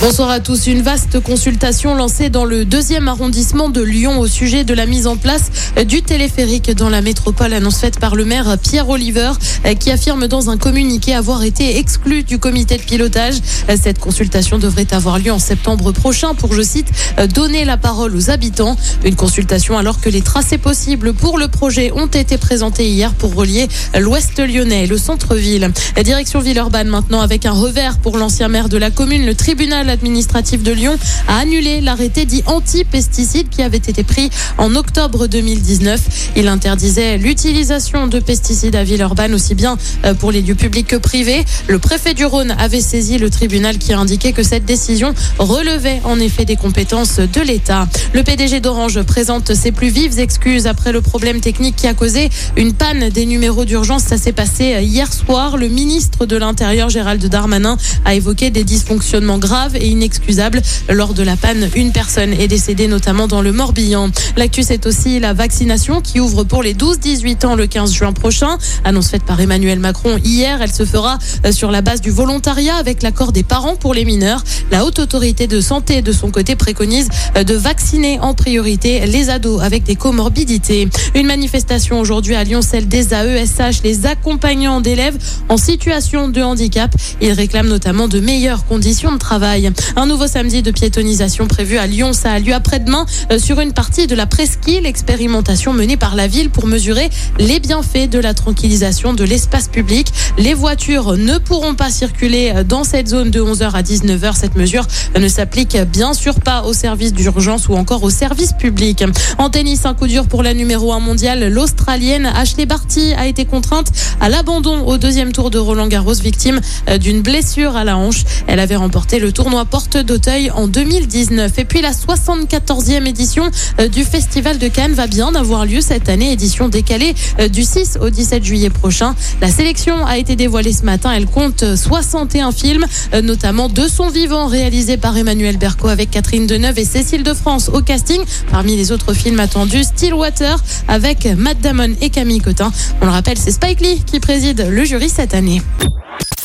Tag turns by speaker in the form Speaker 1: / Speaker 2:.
Speaker 1: Bonsoir à tous. Une vaste consultation lancée dans le deuxième arrondissement de Lyon au sujet de la mise en place du téléphérique dans la métropole. Annonce faite par le maire Pierre Oliver qui affirme dans un communiqué avoir été exclu du comité de pilotage. Cette consultation devrait avoir lieu en septembre prochain pour, je cite, donner la parole aux habitants. Une consultation alors que les tracés possibles pour le projet ont été présentés hier pour relier l'ouest lyonnais et le centre-ville. Direction Villeurbanne maintenant avec un revers pour l'ancien maire de la commune. Le tribunal administratif de Lyon a annulé l'arrêté dit anti-pesticides qui avait été pris en octobre 2019. Il interdisait l'utilisation de pesticides à Villeurbanne aussi bien euh, pour les lieux publics que privés. Le préfet du Rhône avait saisi le tribunal qui a indiqué que cette décision relevait en effet des compétences de l'État. Le PDG d'Orange présente ses plus vives excuses après le problème technique qui a causé une panne des numéros d'urgence. Ça s'est passé euh, hier soir. Le ministre de l'Intérieur, Gérald Darmanin, a évoqué des dysfonctionnements graves et inexcusable. Lors de la panne, une personne est décédée, notamment dans le Morbihan. L'actu, c'est aussi la vaccination qui ouvre pour les 12-18 ans le 15 juin prochain. Annonce faite par Emmanuel Macron hier. Elle se fera euh, sur la base du volontariat avec l'accord des parents pour les mineurs. La haute autorité de santé, de son côté, préconise euh, de vacciner en priorité les ados avec des comorbidités. Une manifestation aujourd'hui à Lyon, celle des AESH, les accompagnants d'élèves en situation de handicap. Ils réclament notamment de meilleures conditions de travail. Un nouveau samedi de piétonisation prévu à Lyon. Ça a lieu après-demain euh, sur une partie de la presqu'île. Expérimentation menée par la ville pour mesurer les bienfaits de la tranquillisation de l'espace public. Les voitures ne pourront pas circuler euh, dans cette zone de 11h à 19h. Cette mesure ne s'applique bien sûr pas aux services d'urgence ou encore aux services publics. En tennis, un coup dur pour la numéro 1 mondiale. L'Australienne Ashley Barty a été contrainte à l'abandon au deuxième tour de Roland Garros, victime euh, d'une blessure à la hanche. Elle avait remporté le tournoi Porte d'Auteuil en 2019. Et puis la 74e édition euh, du Festival de Cannes va bien avoir lieu cette année, édition décalée euh, du 6 au 17 juillet prochain. La sélection a été dévoilée ce matin. Elle compte 61 films, euh, notamment De son vivant réalisé par Emmanuel Berco avec Catherine Deneuve et Cécile de France au casting. Parmi les autres films attendus, Stillwater avec Matt Damon et Camille Cotin. On le rappelle, c'est Spike Lee qui préside le jury cette année.